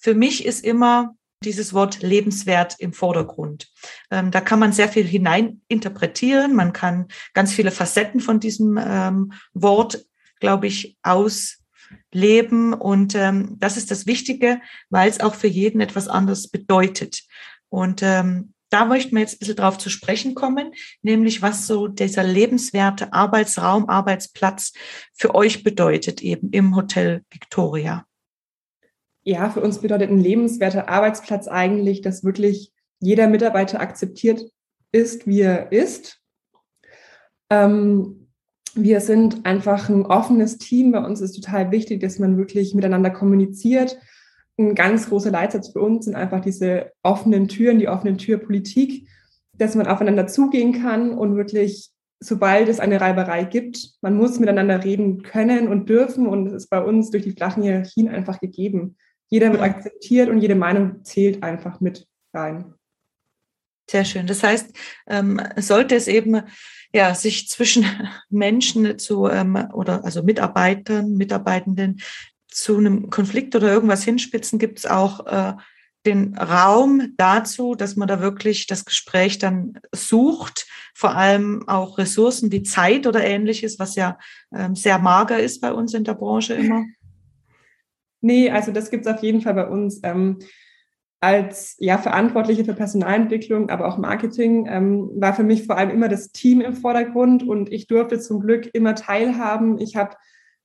Für mich ist immer dieses Wort lebenswert im Vordergrund. Ähm, da kann man sehr viel hinein interpretieren. Man kann ganz viele Facetten von diesem ähm, Wort, glaube ich, ausleben. Und ähm, das ist das Wichtige, weil es auch für jeden etwas anderes bedeutet. Und ähm, da möchten wir jetzt ein bisschen drauf zu sprechen kommen, nämlich was so dieser lebenswerte Arbeitsraum, Arbeitsplatz für euch bedeutet, eben im Hotel Victoria. Ja, für uns bedeutet ein lebenswerter Arbeitsplatz eigentlich, dass wirklich jeder Mitarbeiter akzeptiert ist, wie er ist. Ähm, wir sind einfach ein offenes Team. Bei uns ist total wichtig, dass man wirklich miteinander kommuniziert. Ein ganz großer Leitsatz für uns sind einfach diese offenen Türen, die offenen Türpolitik, dass man aufeinander zugehen kann und wirklich, sobald es eine Reiberei gibt, man muss miteinander reden können und dürfen. Und es ist bei uns durch die flachen Hierarchien einfach gegeben. Jeder wird akzeptiert und jede Meinung zählt einfach mit rein. Sehr schön. Das heißt, ähm, sollte es eben ja sich zwischen Menschen zu ähm, oder also Mitarbeitern, Mitarbeitenden zu einem Konflikt oder irgendwas hinspitzen, gibt es auch äh, den Raum dazu, dass man da wirklich das Gespräch dann sucht, vor allem auch Ressourcen wie Zeit oder ähnliches, was ja ähm, sehr mager ist bei uns in der Branche immer. Nee, also das gibt es auf jeden Fall bei uns. Ähm, als ja, Verantwortliche für Personalentwicklung, aber auch Marketing, ähm, war für mich vor allem immer das Team im Vordergrund und ich durfte zum Glück immer teilhaben. Ich habe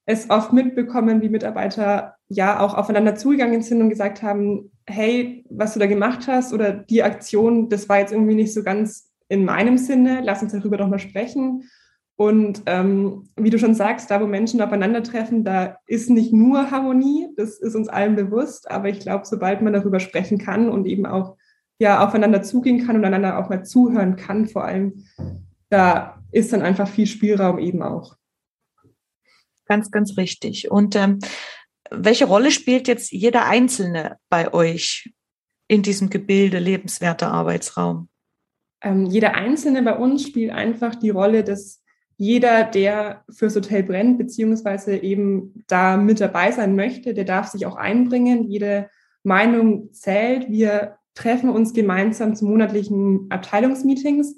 es oft mitbekommen, wie Mitarbeiter ja auch aufeinander zugegangen sind und gesagt haben, hey, was du da gemacht hast oder die Aktion, das war jetzt irgendwie nicht so ganz in meinem Sinne, lass uns darüber doch mal sprechen. Und ähm, wie du schon sagst, da wo Menschen aufeinandertreffen, da ist nicht nur Harmonie, das ist uns allen bewusst, aber ich glaube, sobald man darüber sprechen kann und eben auch ja aufeinander zugehen kann und einander auch mal zuhören kann, vor allem, da ist dann einfach viel Spielraum eben auch. Ganz, ganz richtig. Und ähm, welche Rolle spielt jetzt jeder Einzelne bei euch in diesem Gebilde lebenswerter Arbeitsraum? Ähm, jeder Einzelne bei uns spielt einfach die Rolle des jeder, der fürs Hotel brennt, beziehungsweise eben da mit dabei sein möchte, der darf sich auch einbringen. Jede Meinung zählt. Wir treffen uns gemeinsam zu monatlichen Abteilungsmeetings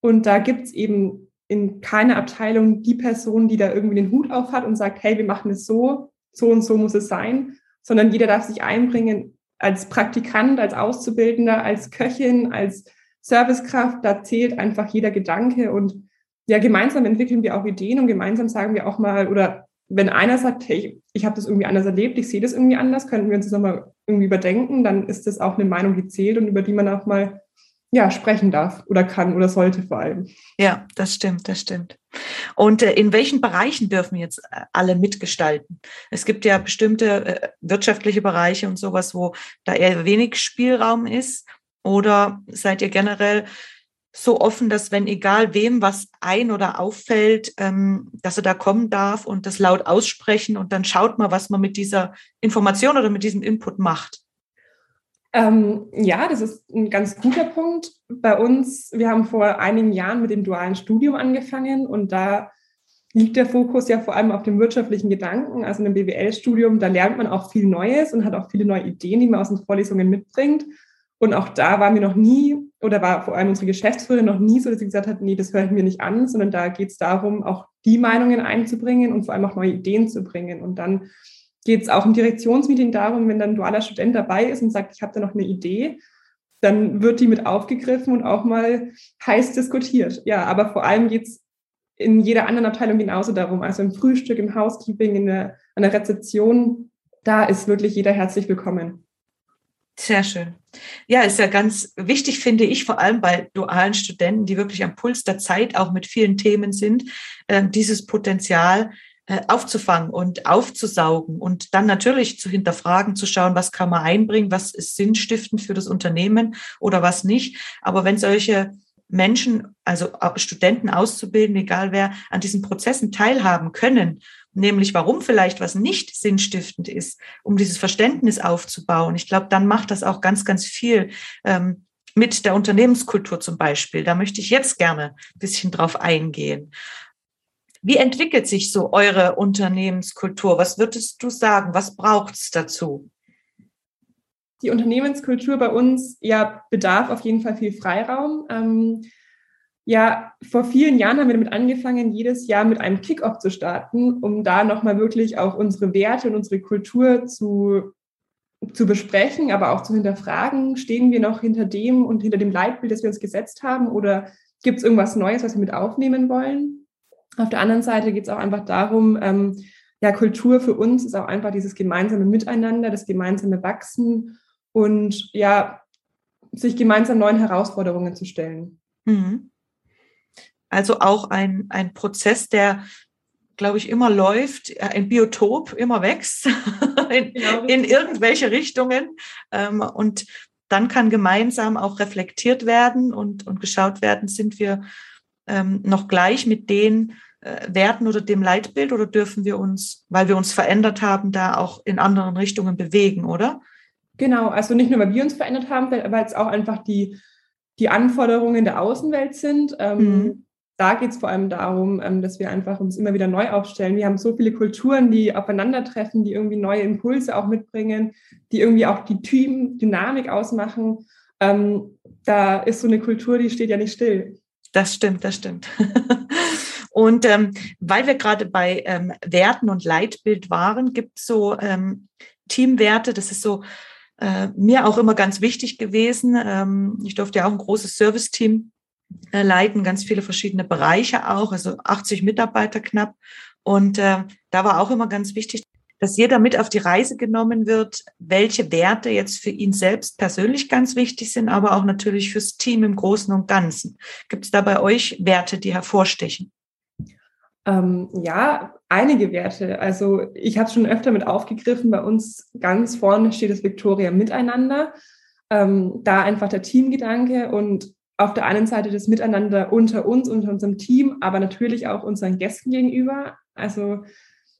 und da gibt es eben in keiner Abteilung die Person, die da irgendwie den Hut auf hat und sagt, hey, wir machen es so, so und so muss es sein, sondern jeder darf sich einbringen als Praktikant, als Auszubildender, als Köchin, als Servicekraft. Da zählt einfach jeder Gedanke und ja, gemeinsam entwickeln wir auch Ideen und gemeinsam sagen wir auch mal, oder wenn einer sagt, hey, ich, habe das irgendwie anders erlebt, ich sehe das irgendwie anders, könnten wir uns das nochmal irgendwie überdenken, dann ist das auch eine Meinung, die zählt und über die man auch mal ja, sprechen darf oder kann oder sollte vor allem. Ja, das stimmt, das stimmt. Und äh, in welchen Bereichen dürfen jetzt äh, alle mitgestalten? Es gibt ja bestimmte äh, wirtschaftliche Bereiche und sowas, wo da eher wenig Spielraum ist. Oder seid ihr generell so offen, dass wenn egal wem was ein oder auffällt, ähm, dass er da kommen darf und das laut aussprechen und dann schaut mal, was man mit dieser Information oder mit diesem Input macht. Ähm, ja, das ist ein ganz guter Punkt. Bei uns, wir haben vor einigen Jahren mit dem dualen Studium angefangen und da liegt der Fokus ja vor allem auf dem wirtschaftlichen Gedanken. Also in einem BWL-Studium, da lernt man auch viel Neues und hat auch viele neue Ideen, die man aus den Vorlesungen mitbringt. Und auch da waren wir noch nie, oder war vor allem unsere Geschäftsführerin noch nie so, dass sie gesagt hat, nee, das höre ich mir nicht an, sondern da geht es darum, auch die Meinungen einzubringen und vor allem auch neue Ideen zu bringen. Und dann geht es auch im Direktionsmeeting darum, wenn dann ein dualer Student dabei ist und sagt, ich habe da noch eine Idee, dann wird die mit aufgegriffen und auch mal heiß diskutiert. Ja, aber vor allem geht es in jeder anderen Abteilung genauso darum. Also im Frühstück, im Housekeeping, in der, an der Rezeption, da ist wirklich jeder herzlich willkommen. Sehr schön. Ja, ist ja ganz wichtig, finde ich, vor allem bei dualen Studenten, die wirklich am Puls der Zeit auch mit vielen Themen sind, äh, dieses Potenzial äh, aufzufangen und aufzusaugen und dann natürlich zu hinterfragen, zu schauen, was kann man einbringen, was ist sinnstiftend für das Unternehmen oder was nicht. Aber wenn solche Menschen, also Studenten auszubilden, egal wer, an diesen Prozessen teilhaben können nämlich warum vielleicht was nicht sinnstiftend ist, um dieses Verständnis aufzubauen. Ich glaube, dann macht das auch ganz, ganz viel ähm, mit der Unternehmenskultur zum Beispiel. Da möchte ich jetzt gerne ein bisschen drauf eingehen. Wie entwickelt sich so eure Unternehmenskultur? Was würdest du sagen? Was braucht es dazu? Die Unternehmenskultur bei uns ja bedarf auf jeden Fall viel Freiraum. Ähm, ja, vor vielen Jahren haben wir damit angefangen, jedes Jahr mit einem Kickoff zu starten, um da nochmal wirklich auch unsere Werte und unsere Kultur zu, zu besprechen, aber auch zu hinterfragen. Stehen wir noch hinter dem und hinter dem Leitbild, das wir uns gesetzt haben oder gibt es irgendwas Neues, was wir mit aufnehmen wollen? Auf der anderen Seite geht es auch einfach darum, ähm, ja, Kultur für uns ist auch einfach dieses gemeinsame Miteinander, das gemeinsame Wachsen und ja, sich gemeinsam neuen Herausforderungen zu stellen. Mhm. Also auch ein, ein Prozess, der, glaube ich, immer läuft, äh, ein Biotop immer wächst in, genau. in irgendwelche Richtungen. Ähm, und dann kann gemeinsam auch reflektiert werden und, und geschaut werden, sind wir ähm, noch gleich mit den äh, Werten oder dem Leitbild oder dürfen wir uns, weil wir uns verändert haben, da auch in anderen Richtungen bewegen, oder? Genau, also nicht nur, weil wir uns verändert haben, weil es auch einfach die, die Anforderungen der Außenwelt sind. Ähm, mhm da geht es vor allem darum, ähm, dass wir einfach uns immer wieder neu aufstellen. Wir haben so viele Kulturen, die aufeinandertreffen, die irgendwie neue Impulse auch mitbringen, die irgendwie auch die Team Dynamik ausmachen. Ähm, da ist so eine Kultur, die steht ja nicht still. Das stimmt, das stimmt. und ähm, weil wir gerade bei ähm, Werten und Leitbild waren, gibt es so ähm, Teamwerte, das ist so äh, mir auch immer ganz wichtig gewesen. Ähm, ich durfte ja auch ein großes Service-Team äh, leiten ganz viele verschiedene Bereiche auch, also 80 Mitarbeiter knapp. Und äh, da war auch immer ganz wichtig, dass jeder mit auf die Reise genommen wird, welche Werte jetzt für ihn selbst persönlich ganz wichtig sind, aber auch natürlich fürs Team im Großen und Ganzen. Gibt es da bei euch Werte, die hervorstechen? Ähm, ja, einige Werte. Also ich habe es schon öfter mit aufgegriffen. Bei uns ganz vorne steht das Victoria Miteinander. Ähm, da einfach der Teamgedanke und auf der einen Seite das Miteinander unter uns, unter unserem Team, aber natürlich auch unseren Gästen gegenüber. Also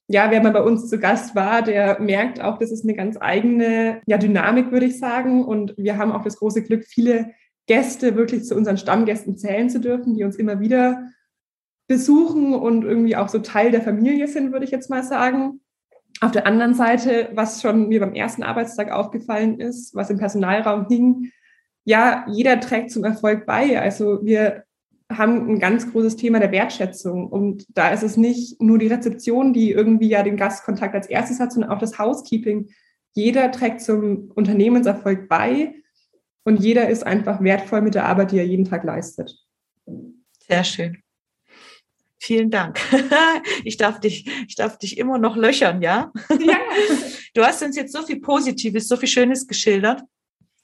ja, wer mal bei uns zu Gast war, der merkt auch, das ist eine ganz eigene ja, Dynamik, würde ich sagen. Und wir haben auch das große Glück, viele Gäste wirklich zu unseren Stammgästen zählen zu dürfen, die uns immer wieder besuchen und irgendwie auch so Teil der Familie sind, würde ich jetzt mal sagen. Auf der anderen Seite, was schon mir beim ersten Arbeitstag aufgefallen ist, was im Personalraum hing, ja, jeder trägt zum Erfolg bei. Also wir haben ein ganz großes Thema der Wertschätzung. Und da ist es nicht nur die Rezeption, die irgendwie ja den Gastkontakt als erstes hat, sondern auch das Housekeeping. Jeder trägt zum Unternehmenserfolg bei und jeder ist einfach wertvoll mit der Arbeit, die er jeden Tag leistet. Sehr schön. Vielen Dank. Ich darf dich, ich darf dich immer noch löchern, ja? Ja. Du hast uns jetzt so viel Positives, so viel Schönes geschildert.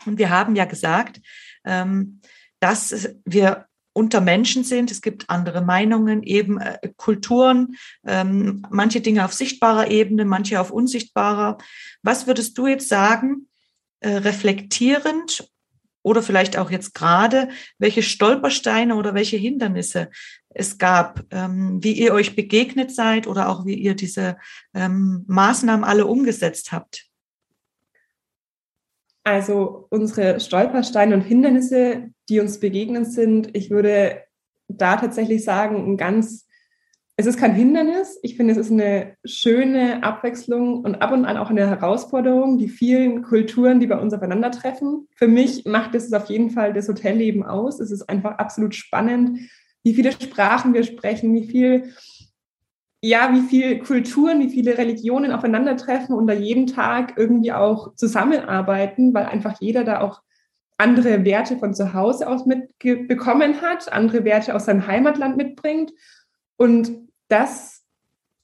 Und wir haben ja gesagt, ähm, dass wir unter Menschen sind. Es gibt andere Meinungen, eben äh, Kulturen, ähm, manche Dinge auf sichtbarer Ebene, manche auf unsichtbarer. Was würdest du jetzt sagen, äh, reflektierend oder vielleicht auch jetzt gerade, welche Stolpersteine oder welche Hindernisse es gab, ähm, wie ihr euch begegnet seid oder auch wie ihr diese Maßnahmen alle umgesetzt habt? Also unsere Stolpersteine und Hindernisse, die uns begegnen sind, ich würde da tatsächlich sagen, ein ganz, es ist kein Hindernis. Ich finde, es ist eine schöne Abwechslung und ab und an auch eine Herausforderung, die vielen Kulturen, die bei uns aufeinandertreffen. Für mich macht es auf jeden Fall das Hotelleben aus. Es ist einfach absolut spannend, wie viele Sprachen wir sprechen, wie viel ja, wie viele Kulturen, wie viele Religionen aufeinandertreffen und da jeden Tag irgendwie auch zusammenarbeiten, weil einfach jeder da auch andere Werte von zu Hause aus mitbekommen hat, andere Werte aus seinem Heimatland mitbringt. Und das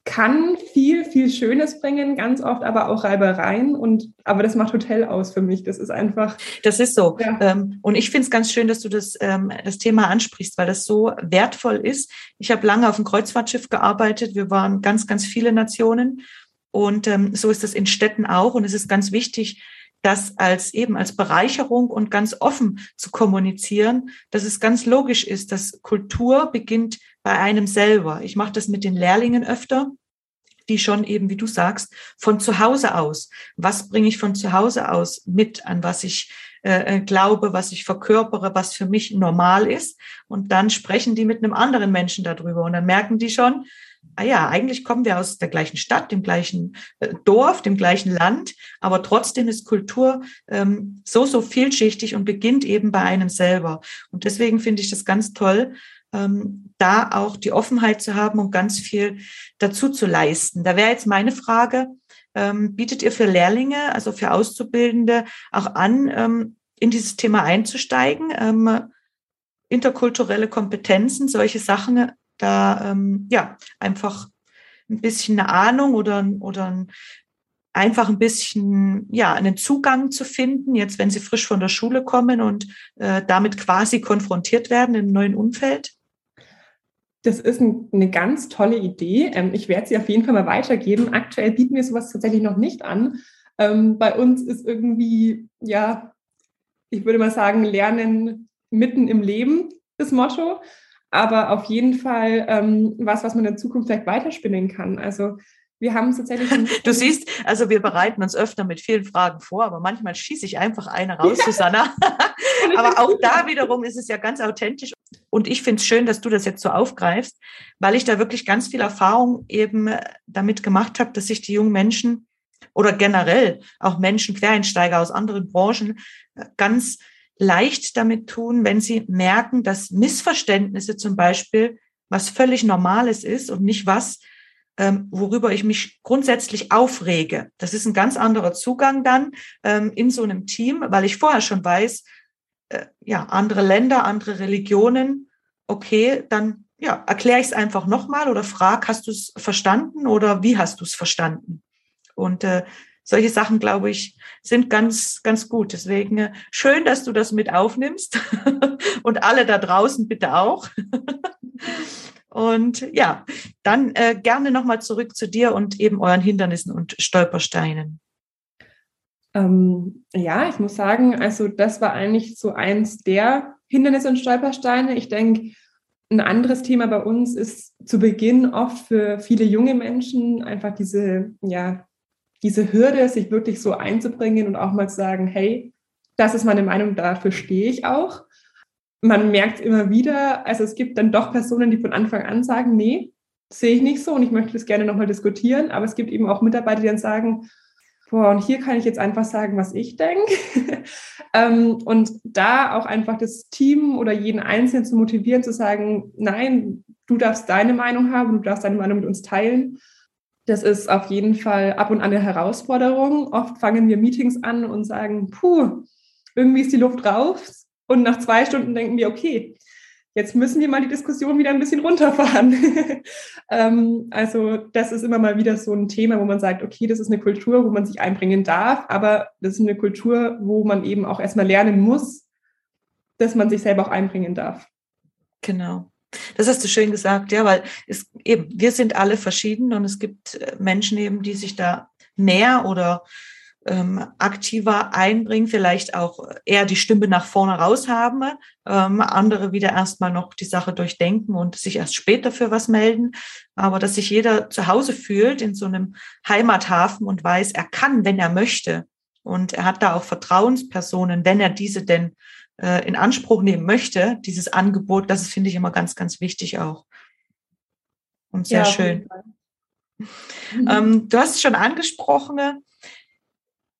kann viel, viel Schönes bringen, ganz oft aber auch Reibereien. Und aber das macht Hotel aus für mich. Das ist einfach. Das ist so. Ja. Ähm, und ich finde es ganz schön, dass du das, ähm, das Thema ansprichst, weil das so wertvoll ist. Ich habe lange auf dem Kreuzfahrtschiff gearbeitet. Wir waren ganz, ganz viele Nationen. Und ähm, so ist es in Städten auch. Und es ist ganz wichtig, das als eben als Bereicherung und ganz offen zu kommunizieren, dass es ganz logisch ist, dass Kultur beginnt bei einem selber. Ich mache das mit den Lehrlingen öfter, die schon eben, wie du sagst, von zu Hause aus. Was bringe ich von zu Hause aus mit, an was ich äh, äh, glaube, was ich verkörpere, was für mich normal ist. Und dann sprechen die mit einem anderen Menschen darüber und dann merken die schon, ah ja, eigentlich kommen wir aus der gleichen Stadt, dem gleichen äh, Dorf, dem gleichen Land, aber trotzdem ist Kultur ähm, so, so vielschichtig und beginnt eben bei einem selber. Und deswegen finde ich das ganz toll, ähm, da auch die Offenheit zu haben und ganz viel dazu zu leisten. Da wäre jetzt meine Frage, ähm, bietet ihr für Lehrlinge, also für Auszubildende auch an, ähm, in dieses Thema einzusteigen? Ähm, interkulturelle Kompetenzen, solche Sachen, da ähm, ja einfach ein bisschen eine Ahnung oder, oder einfach ein bisschen ja einen Zugang zu finden, jetzt wenn sie frisch von der Schule kommen und äh, damit quasi konfrontiert werden im neuen Umfeld? Das ist ein, eine ganz tolle Idee. Ähm, ich werde sie auf jeden Fall mal weitergeben. Aktuell bieten wir sowas tatsächlich noch nicht an. Ähm, bei uns ist irgendwie, ja, ich würde mal sagen, Lernen mitten im Leben das Motto. Aber auf jeden Fall ähm, was, was man in Zukunft vielleicht weiterspinnen kann. Also wir haben tatsächlich. Du siehst, also wir bereiten uns öfter mit vielen Fragen vor, aber manchmal schieße ich einfach eine raus, ja. Susanna. aber auch da wiederum ist es ja ganz authentisch. Und ich finde es schön, dass du das jetzt so aufgreifst, weil ich da wirklich ganz viel Erfahrung eben damit gemacht habe, dass sich die jungen Menschen oder generell auch Menschen, Quereinsteiger aus anderen Branchen ganz leicht damit tun, wenn sie merken, dass Missverständnisse zum Beispiel was völlig Normales ist und nicht was, ähm, worüber ich mich grundsätzlich aufrege. Das ist ein ganz anderer Zugang dann ähm, in so einem Team, weil ich vorher schon weiß, äh, ja, andere Länder, andere Religionen, okay, dann ja, erkläre ich es einfach nochmal oder frag, hast du es verstanden oder wie hast du es verstanden? Und äh, solche Sachen, glaube ich, sind ganz, ganz gut. Deswegen äh, schön, dass du das mit aufnimmst und alle da draußen bitte auch. und ja, dann äh, gerne nochmal zurück zu dir und eben euren Hindernissen und Stolpersteinen. Ähm, ja, ich muss sagen, also das war eigentlich so eins der Hindernisse und Stolpersteine. Ich denke, ein anderes Thema bei uns ist zu Beginn oft für viele junge Menschen einfach diese, ja, diese Hürde, sich wirklich so einzubringen und auch mal zu sagen, hey, das ist meine Meinung, dafür stehe ich auch. Man merkt immer wieder, also es gibt dann doch Personen, die von Anfang an sagen, nee, sehe ich nicht so und ich möchte das gerne nochmal diskutieren. Aber es gibt eben auch Mitarbeiter, die dann sagen, boah, und hier kann ich jetzt einfach sagen, was ich denke. ähm, und da auch einfach das Team oder jeden Einzelnen zu motivieren, zu sagen, nein, du darfst deine Meinung haben, du darfst deine Meinung mit uns teilen. Das ist auf jeden Fall ab und an eine Herausforderung. Oft fangen wir Meetings an und sagen, puh, irgendwie ist die Luft raus. Und nach zwei Stunden denken wir, okay, jetzt müssen wir mal die Diskussion wieder ein bisschen runterfahren. ähm, also das ist immer mal wieder so ein Thema, wo man sagt, okay, das ist eine Kultur, wo man sich einbringen darf, aber das ist eine Kultur, wo man eben auch erstmal lernen muss, dass man sich selber auch einbringen darf. Genau. Das hast du schön gesagt, ja, weil es eben, wir sind alle verschieden und es gibt äh, Menschen eben, die sich da mehr oder ähm, aktiver einbringen, vielleicht auch eher die Stimme nach vorne raus haben, ähm, andere wieder erstmal noch die Sache durchdenken und sich erst später für was melden. Aber dass sich jeder zu Hause fühlt in so einem Heimathafen und weiß, er kann, wenn er möchte. Und er hat da auch Vertrauenspersonen, wenn er diese denn äh, in Anspruch nehmen möchte, dieses Angebot, das finde ich immer ganz, ganz wichtig auch. Und sehr ja, schön. Ähm, du hast es schon angesprochen,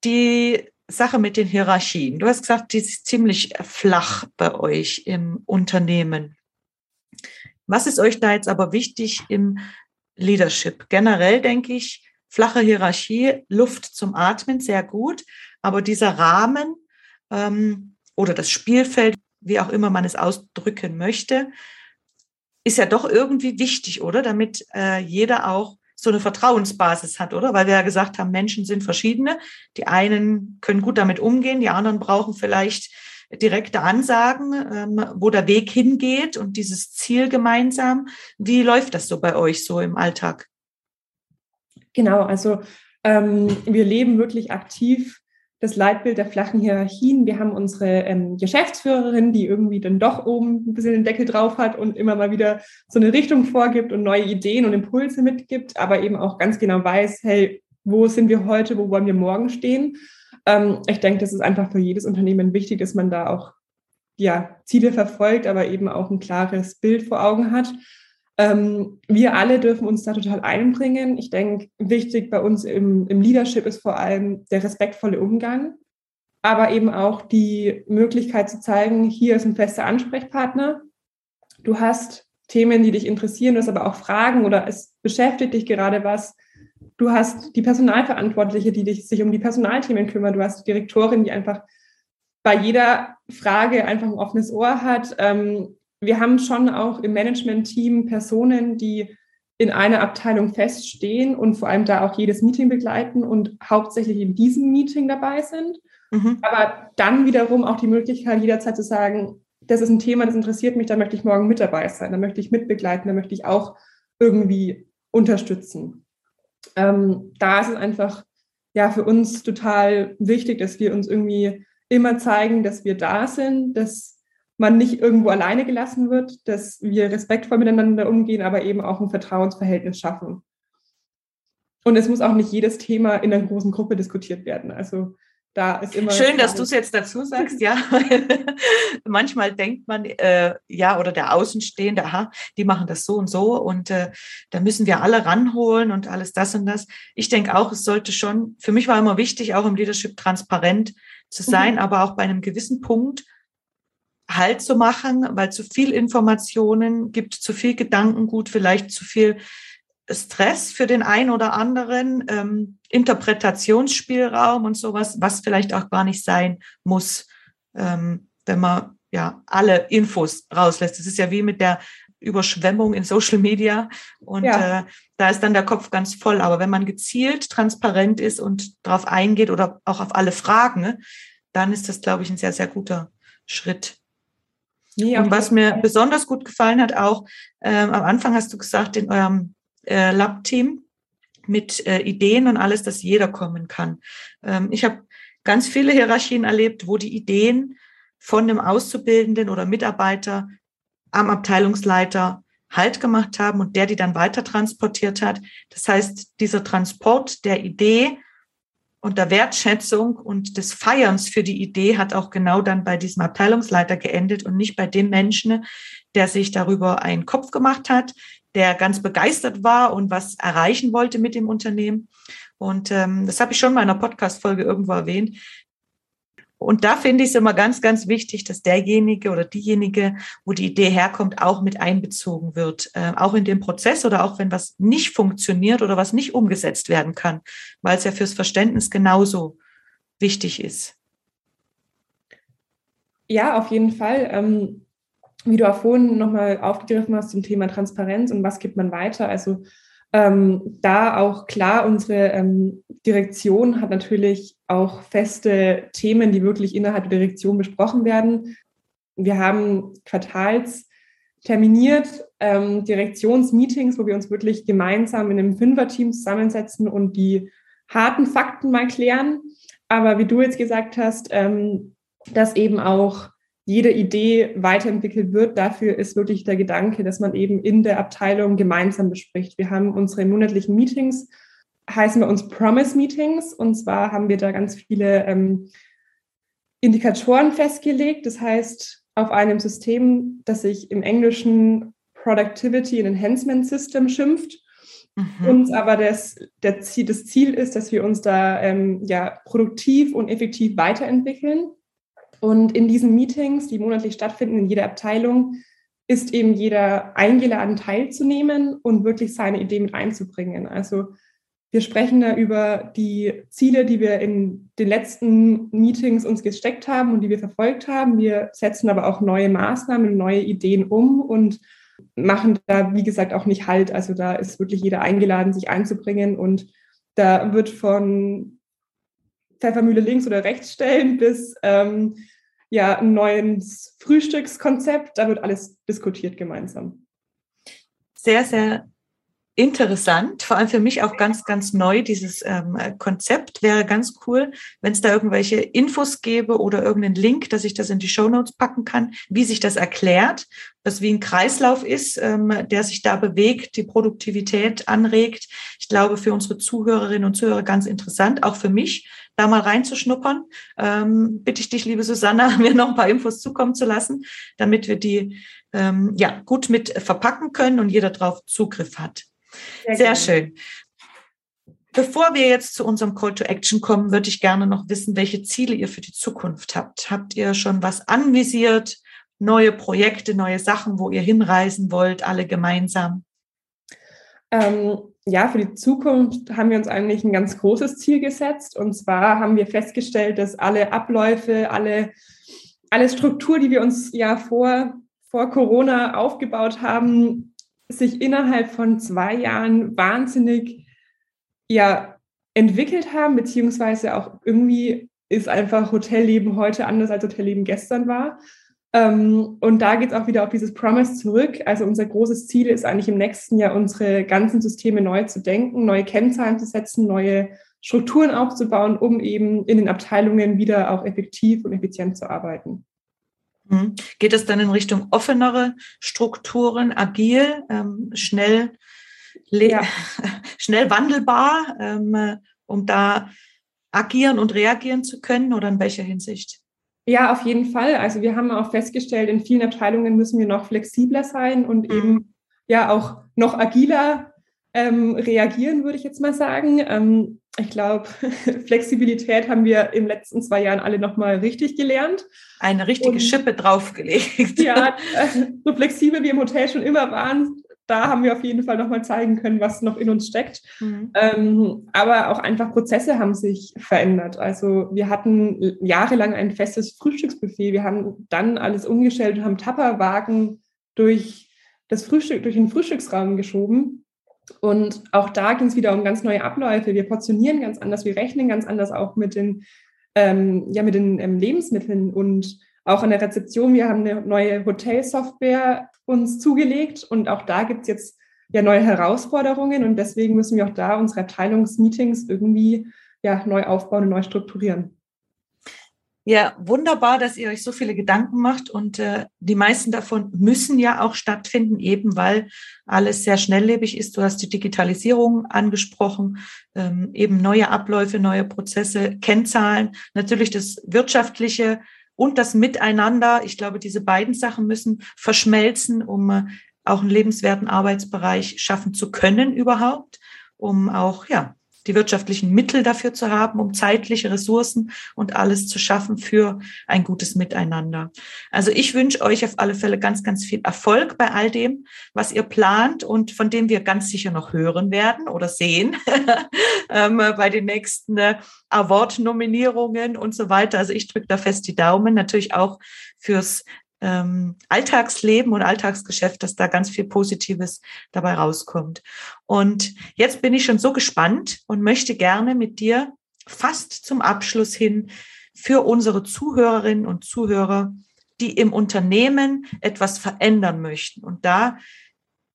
die Sache mit den Hierarchien. Du hast gesagt, die ist ziemlich flach bei euch im Unternehmen. Was ist euch da jetzt aber wichtig im Leadership? Generell denke ich, flache Hierarchie, Luft zum Atmen, sehr gut. Aber dieser Rahmen, ähm, oder das Spielfeld, wie auch immer man es ausdrücken möchte, ist ja doch irgendwie wichtig, oder? Damit äh, jeder auch so eine Vertrauensbasis hat, oder? Weil wir ja gesagt haben, Menschen sind verschiedene. Die einen können gut damit umgehen, die anderen brauchen vielleicht direkte Ansagen, ähm, wo der Weg hingeht und dieses Ziel gemeinsam. Wie läuft das so bei euch so im Alltag? Genau, also ähm, wir leben wirklich aktiv das Leitbild der flachen Hierarchien. Wir haben unsere ähm, Geschäftsführerin, die irgendwie dann doch oben ein bisschen den Deckel drauf hat und immer mal wieder so eine Richtung vorgibt und neue Ideen und Impulse mitgibt, aber eben auch ganz genau weiß, hey, wo sind wir heute, wo wollen wir morgen stehen? Ähm, ich denke, das ist einfach für jedes Unternehmen wichtig, dass man da auch ja, Ziele verfolgt, aber eben auch ein klares Bild vor Augen hat. Ähm, wir alle dürfen uns da total einbringen. Ich denke, wichtig bei uns im, im Leadership ist vor allem der respektvolle Umgang, aber eben auch die Möglichkeit zu zeigen, hier ist ein fester Ansprechpartner. Du hast Themen, die dich interessieren, du hast aber auch Fragen oder es beschäftigt dich gerade was. Du hast die Personalverantwortliche, die dich, sich um die Personalthemen kümmert. Du hast die Direktorin, die einfach bei jeder Frage einfach ein offenes Ohr hat. Ähm, wir haben schon auch im Management-Team Personen, die in einer Abteilung feststehen und vor allem da auch jedes Meeting begleiten und hauptsächlich in diesem Meeting dabei sind. Mhm. Aber dann wiederum auch die Möglichkeit, jederzeit zu sagen, das ist ein Thema, das interessiert mich, da möchte ich morgen mit dabei sein, da möchte ich mitbegleiten, da möchte ich auch irgendwie unterstützen. Ähm, da ist es einfach ja für uns total wichtig, dass wir uns irgendwie immer zeigen, dass wir da sind, dass man nicht irgendwo alleine gelassen wird, dass wir respektvoll miteinander umgehen, aber eben auch ein Vertrauensverhältnis schaffen. Und es muss auch nicht jedes Thema in einer großen Gruppe diskutiert werden. Also da ist immer. Schön, dass du es jetzt dazu sagst, ja. Manchmal denkt man, äh, ja, oder der Außenstehende, aha, die machen das so und so und äh, da müssen wir alle ranholen und alles das und das. Ich denke auch, es sollte schon, für mich war immer wichtig, auch im Leadership transparent zu sein, mhm. aber auch bei einem gewissen Punkt Halt zu machen, weil zu viel Informationen gibt zu viel Gedankengut, vielleicht zu viel Stress für den einen oder anderen, ähm, Interpretationsspielraum und sowas, was vielleicht auch gar nicht sein muss, ähm, wenn man ja alle Infos rauslässt. Das ist ja wie mit der Überschwemmung in Social Media und ja. äh, da ist dann der Kopf ganz voll. Aber wenn man gezielt transparent ist und darauf eingeht oder auch auf alle Fragen, dann ist das, glaube ich, ein sehr, sehr guter Schritt. Nee, und was mir besonders gut gefallen hat, auch ähm, am Anfang hast du gesagt, in eurem äh, Lab-Team mit äh, Ideen und alles, dass jeder kommen kann. Ähm, ich habe ganz viele Hierarchien erlebt, wo die Ideen von einem Auszubildenden oder Mitarbeiter am Abteilungsleiter Halt gemacht haben und der die dann weiter transportiert hat. Das heißt, dieser Transport der Idee und der Wertschätzung und des Feierns für die Idee hat auch genau dann bei diesem Abteilungsleiter geendet und nicht bei dem Menschen, der sich darüber einen Kopf gemacht hat, der ganz begeistert war und was erreichen wollte mit dem Unternehmen. Und ähm, das habe ich schon in einer Podcast-Folge irgendwo erwähnt. Und da finde ich es immer ganz, ganz wichtig, dass derjenige oder diejenige, wo die Idee herkommt, auch mit einbezogen wird. Äh, auch in dem Prozess oder auch wenn was nicht funktioniert oder was nicht umgesetzt werden kann, weil es ja fürs Verständnis genauso wichtig ist. Ja, auf jeden Fall. Ähm, wie du auch vorhin nochmal aufgegriffen hast zum Thema Transparenz und was gibt man weiter. Also ähm, da auch klar, unsere ähm, Direktion hat natürlich auch feste Themen, die wirklich innerhalb der Direktion besprochen werden. Wir haben quartals terminiert ähm, Direktionsmeetings, wo wir uns wirklich gemeinsam in einem Fünferteam zusammensetzen und die harten Fakten mal klären. Aber wie du jetzt gesagt hast, ähm, dass eben auch jede Idee weiterentwickelt wird. Dafür ist wirklich der Gedanke, dass man eben in der Abteilung gemeinsam bespricht. Wir haben unsere monatlichen Meetings, heißen wir uns Promise Meetings. Und zwar haben wir da ganz viele ähm, Indikatoren festgelegt. Das heißt, auf einem System, das sich im Englischen Productivity and Enhancement System schimpft. Mhm. Uns aber das, der Ziel, das Ziel ist, dass wir uns da ähm, ja, produktiv und effektiv weiterentwickeln. Und in diesen Meetings, die monatlich stattfinden in jeder Abteilung, ist eben jeder eingeladen, teilzunehmen und wirklich seine Idee mit einzubringen. Also wir sprechen da über die Ziele, die wir in den letzten Meetings uns gesteckt haben und die wir verfolgt haben. Wir setzen aber auch neue Maßnahmen, neue Ideen um und machen da, wie gesagt, auch nicht Halt. Also da ist wirklich jeder eingeladen, sich einzubringen und da wird von Pfeffermühle links oder rechts stellen bis ähm, ja, ein neues Frühstückskonzept. Da wird alles diskutiert gemeinsam. Sehr, sehr interessant, vor allem für mich auch ganz, ganz neu, dieses ähm, Konzept. Wäre ganz cool, wenn es da irgendwelche Infos gäbe oder irgendeinen Link, dass ich das in die Show Notes packen kann, wie sich das erklärt, was wie ein Kreislauf ist, ähm, der sich da bewegt, die Produktivität anregt. Ich glaube, für unsere Zuhörerinnen und Zuhörer ganz interessant, auch für mich, da mal reinzuschnuppern. Ähm, bitte ich dich, liebe Susanna, mir noch ein paar Infos zukommen zu lassen, damit wir die ähm, ja, gut mit verpacken können und jeder drauf Zugriff hat. Sehr, Sehr schön. Bevor wir jetzt zu unserem Call to Action kommen, würde ich gerne noch wissen, welche Ziele ihr für die Zukunft habt. Habt ihr schon was anvisiert? Neue Projekte, neue Sachen, wo ihr hinreisen wollt, alle gemeinsam? Ähm, ja, für die Zukunft haben wir uns eigentlich ein ganz großes Ziel gesetzt. Und zwar haben wir festgestellt, dass alle Abläufe, alle, alle Struktur, die wir uns ja vor, vor Corona aufgebaut haben, sich innerhalb von zwei Jahren wahnsinnig ja, entwickelt haben, beziehungsweise auch irgendwie ist einfach Hotelleben heute anders als Hotelleben gestern war. Ähm, und da geht es auch wieder auf dieses Promise zurück. Also unser großes Ziel ist eigentlich im nächsten Jahr unsere ganzen Systeme neu zu denken, neue Kennzahlen zu setzen, neue Strukturen aufzubauen, um eben in den Abteilungen wieder auch effektiv und effizient zu arbeiten. Mhm. Geht es dann in Richtung offenere Strukturen, agil, ähm, schnell, ja. schnell wandelbar, ähm, um da agieren und reagieren zu können oder in welcher Hinsicht? Ja, auf jeden Fall. Also wir haben auch festgestellt, in vielen Abteilungen müssen wir noch flexibler sein und mhm. eben ja auch noch agiler ähm, reagieren, würde ich jetzt mal sagen. Ähm, ich glaube, Flexibilität haben wir in den letzten zwei Jahren alle nochmal richtig gelernt. Eine richtige Und, Schippe draufgelegt. Ja, äh, so flexibel wir im Hotel schon immer waren, da haben wir auf jeden Fall nochmal zeigen können, was noch in uns steckt. Mhm. Ähm, aber auch einfach Prozesse haben sich verändert. Also wir hatten jahrelang ein festes Frühstücksbuffet. Wir haben dann alles umgestellt und haben Tapperwagen durch das Frühstück, durch den Frühstücksraum geschoben. Und auch da ging es wieder um ganz neue Abläufe. Wir portionieren ganz anders, wir rechnen ganz anders auch mit den, ähm, ja, mit den ähm, Lebensmitteln und auch an der Rezeption. Wir haben eine neue Hotelsoftware uns zugelegt und auch da gibt es jetzt ja neue Herausforderungen und deswegen müssen wir auch da unsere Abteilungsmeetings irgendwie ja, neu aufbauen und neu strukturieren. Ja, wunderbar, dass ihr euch so viele Gedanken macht und äh, die meisten davon müssen ja auch stattfinden, eben weil alles sehr schnelllebig ist. Du hast die Digitalisierung angesprochen, ähm, eben neue Abläufe, neue Prozesse, Kennzahlen, natürlich das Wirtschaftliche und das Miteinander. Ich glaube, diese beiden Sachen müssen verschmelzen, um äh, auch einen lebenswerten Arbeitsbereich schaffen zu können überhaupt, um auch ja die wirtschaftlichen Mittel dafür zu haben, um zeitliche Ressourcen und alles zu schaffen für ein gutes Miteinander. Also ich wünsche euch auf alle Fälle ganz, ganz viel Erfolg bei all dem, was ihr plant und von dem wir ganz sicher noch hören werden oder sehen ähm, bei den nächsten äh, Award-Nominierungen und so weiter. Also ich drücke da fest die Daumen, natürlich auch fürs ähm, Alltagsleben und Alltagsgeschäft, dass da ganz viel Positives dabei rauskommt. Und jetzt bin ich schon so gespannt und möchte gerne mit dir fast zum Abschluss hin für unsere Zuhörerinnen und Zuhörer, die im Unternehmen etwas verändern möchten. Und da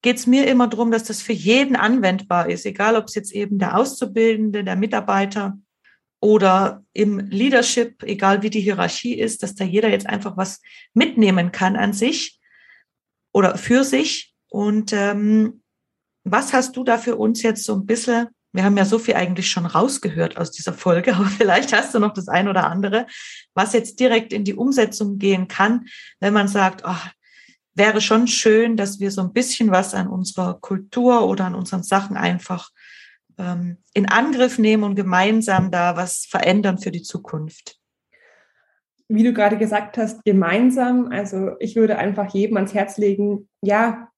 geht es mir immer darum, dass das für jeden anwendbar ist, egal ob es jetzt eben der Auszubildende, der Mitarbeiter oder im Leadership, egal wie die Hierarchie ist, dass da jeder jetzt einfach was mitnehmen kann an sich oder für sich. Und ähm, was hast du da für uns jetzt so ein bisschen? Wir haben ja so viel eigentlich schon rausgehört aus dieser Folge, aber vielleicht hast du noch das ein oder andere, was jetzt direkt in die Umsetzung gehen kann, wenn man sagt, oh, wäre schon schön, dass wir so ein bisschen was an unserer Kultur oder an unseren Sachen einfach ähm, in Angriff nehmen und gemeinsam da was verändern für die Zukunft? Wie du gerade gesagt hast, gemeinsam. Also ich würde einfach jedem ans Herz legen, ja,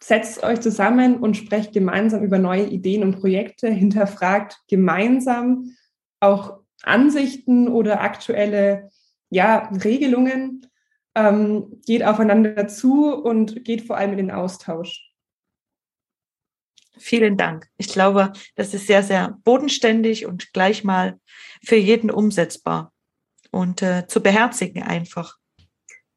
setzt euch zusammen und sprecht gemeinsam über neue Ideen und Projekte, hinterfragt gemeinsam auch Ansichten oder aktuelle ja, Regelungen ähm, geht aufeinander zu und geht vor allem in den Austausch. Vielen Dank. Ich glaube, das ist sehr, sehr bodenständig und gleich mal für jeden umsetzbar und äh, zu beherzigen einfach.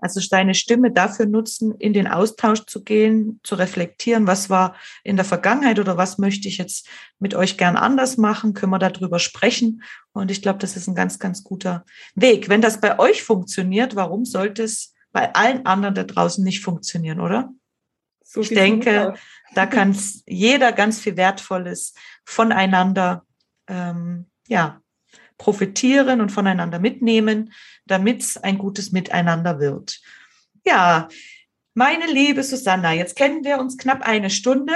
Also deine Stimme dafür nutzen, in den Austausch zu gehen, zu reflektieren, was war in der Vergangenheit oder was möchte ich jetzt mit euch gern anders machen, können wir darüber sprechen. Und ich glaube, das ist ein ganz, ganz guter Weg. Wenn das bei euch funktioniert, warum sollte es bei allen anderen da draußen nicht funktionieren, oder? So ich denke, da kann jeder ganz viel Wertvolles voneinander ähm, ja, profitieren und voneinander mitnehmen, damit es ein gutes Miteinander wird. Ja, meine liebe Susanna, jetzt kennen wir uns knapp eine Stunde,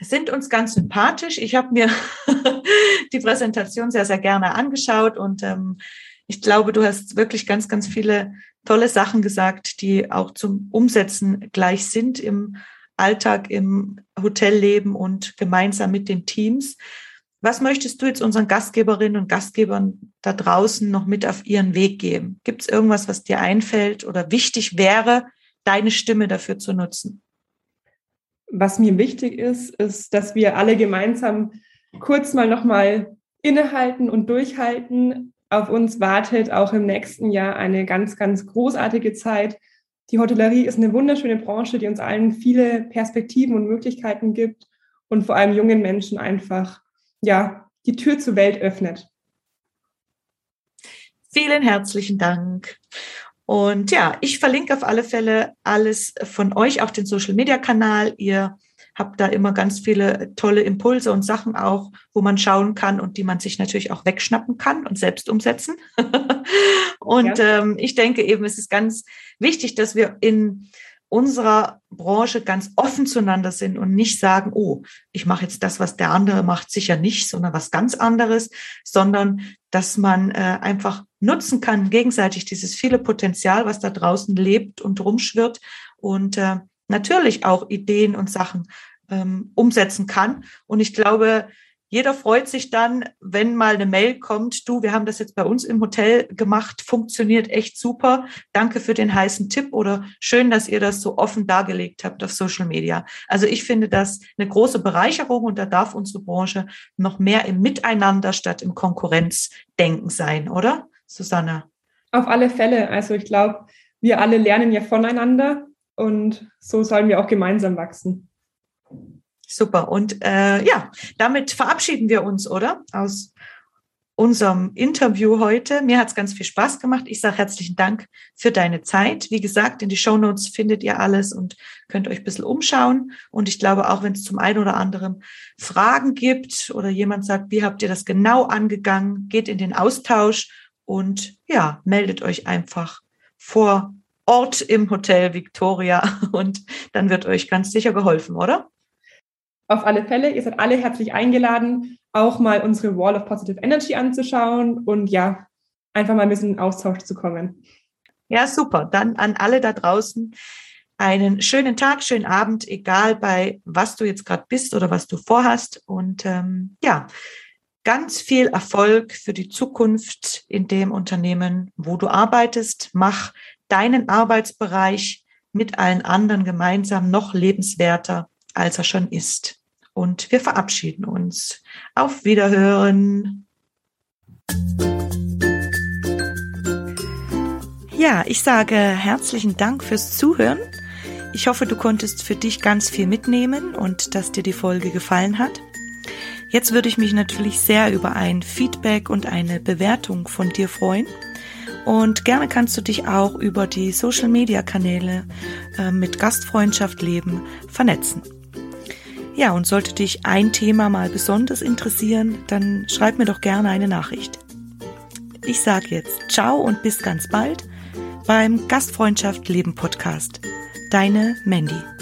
sind uns ganz sympathisch. Ich habe mir die Präsentation sehr, sehr gerne angeschaut und ähm, ich glaube, du hast wirklich ganz, ganz viele tolle Sachen gesagt, die auch zum Umsetzen gleich sind im Alltag, im Hotelleben und gemeinsam mit den Teams. Was möchtest du jetzt unseren Gastgeberinnen und Gastgebern da draußen noch mit auf ihren Weg geben? Gibt es irgendwas, was dir einfällt oder wichtig wäre, deine Stimme dafür zu nutzen? Was mir wichtig ist, ist, dass wir alle gemeinsam kurz mal nochmal innehalten und durchhalten. Auf uns wartet auch im nächsten Jahr eine ganz, ganz großartige Zeit. Die Hotellerie ist eine wunderschöne Branche, die uns allen viele Perspektiven und Möglichkeiten gibt und vor allem jungen Menschen einfach ja, die Tür zur Welt öffnet. Vielen herzlichen Dank. Und ja, ich verlinke auf alle Fälle alles von euch, auch den Social Media Kanal. Ihr habt da immer ganz viele tolle Impulse und Sachen auch, wo man schauen kann und die man sich natürlich auch wegschnappen kann und selbst umsetzen. und ja. ähm, ich denke eben, es ist ganz wichtig, dass wir in unserer Branche ganz offen zueinander sind und nicht sagen, oh, ich mache jetzt das, was der andere macht, sicher nicht, sondern was ganz anderes, sondern dass man äh, einfach nutzen kann, gegenseitig dieses viele Potenzial, was da draußen lebt und rumschwirrt und äh, natürlich auch Ideen und Sachen ähm, umsetzen kann. Und ich glaube, jeder freut sich dann, wenn mal eine Mail kommt, du, wir haben das jetzt bei uns im Hotel gemacht, funktioniert echt super. Danke für den heißen Tipp oder schön, dass ihr das so offen dargelegt habt auf Social Media. Also ich finde das eine große Bereicherung und da darf unsere Branche noch mehr im Miteinander statt im Konkurrenzdenken sein, oder? Susanne? Auf alle Fälle. Also ich glaube, wir alle lernen ja voneinander und so sollen wir auch gemeinsam wachsen. Super. Und äh, ja, damit verabschieden wir uns, oder? Aus unserem Interview heute. Mir hat es ganz viel Spaß gemacht. Ich sage herzlichen Dank für deine Zeit. Wie gesagt, in die Show Notes findet ihr alles und könnt euch ein bisschen umschauen. Und ich glaube, auch wenn es zum einen oder anderen Fragen gibt oder jemand sagt, wie habt ihr das genau angegangen, geht in den Austausch und ja, meldet euch einfach vor Ort im Hotel Victoria und dann wird euch ganz sicher geholfen, oder? Auf alle Fälle, ihr seid alle herzlich eingeladen, auch mal unsere Wall of Positive Energy anzuschauen und ja, einfach mal ein bisschen in Austausch zu kommen. Ja, super. Dann an alle da draußen einen schönen Tag, schönen Abend, egal bei was du jetzt gerade bist oder was du vorhast. Und ähm, ja, ganz viel Erfolg für die Zukunft in dem Unternehmen, wo du arbeitest. Mach deinen Arbeitsbereich mit allen anderen gemeinsam noch lebenswerter als er schon ist. Und wir verabschieden uns. Auf Wiederhören. Ja, ich sage herzlichen Dank fürs Zuhören. Ich hoffe, du konntest für dich ganz viel mitnehmen und dass dir die Folge gefallen hat. Jetzt würde ich mich natürlich sehr über ein Feedback und eine Bewertung von dir freuen. Und gerne kannst du dich auch über die Social-Media-Kanäle äh, mit Gastfreundschaft leben vernetzen. Ja, und sollte dich ein Thema mal besonders interessieren, dann schreib mir doch gerne eine Nachricht. Ich sage jetzt ciao und bis ganz bald beim Gastfreundschaft Leben Podcast. Deine Mandy.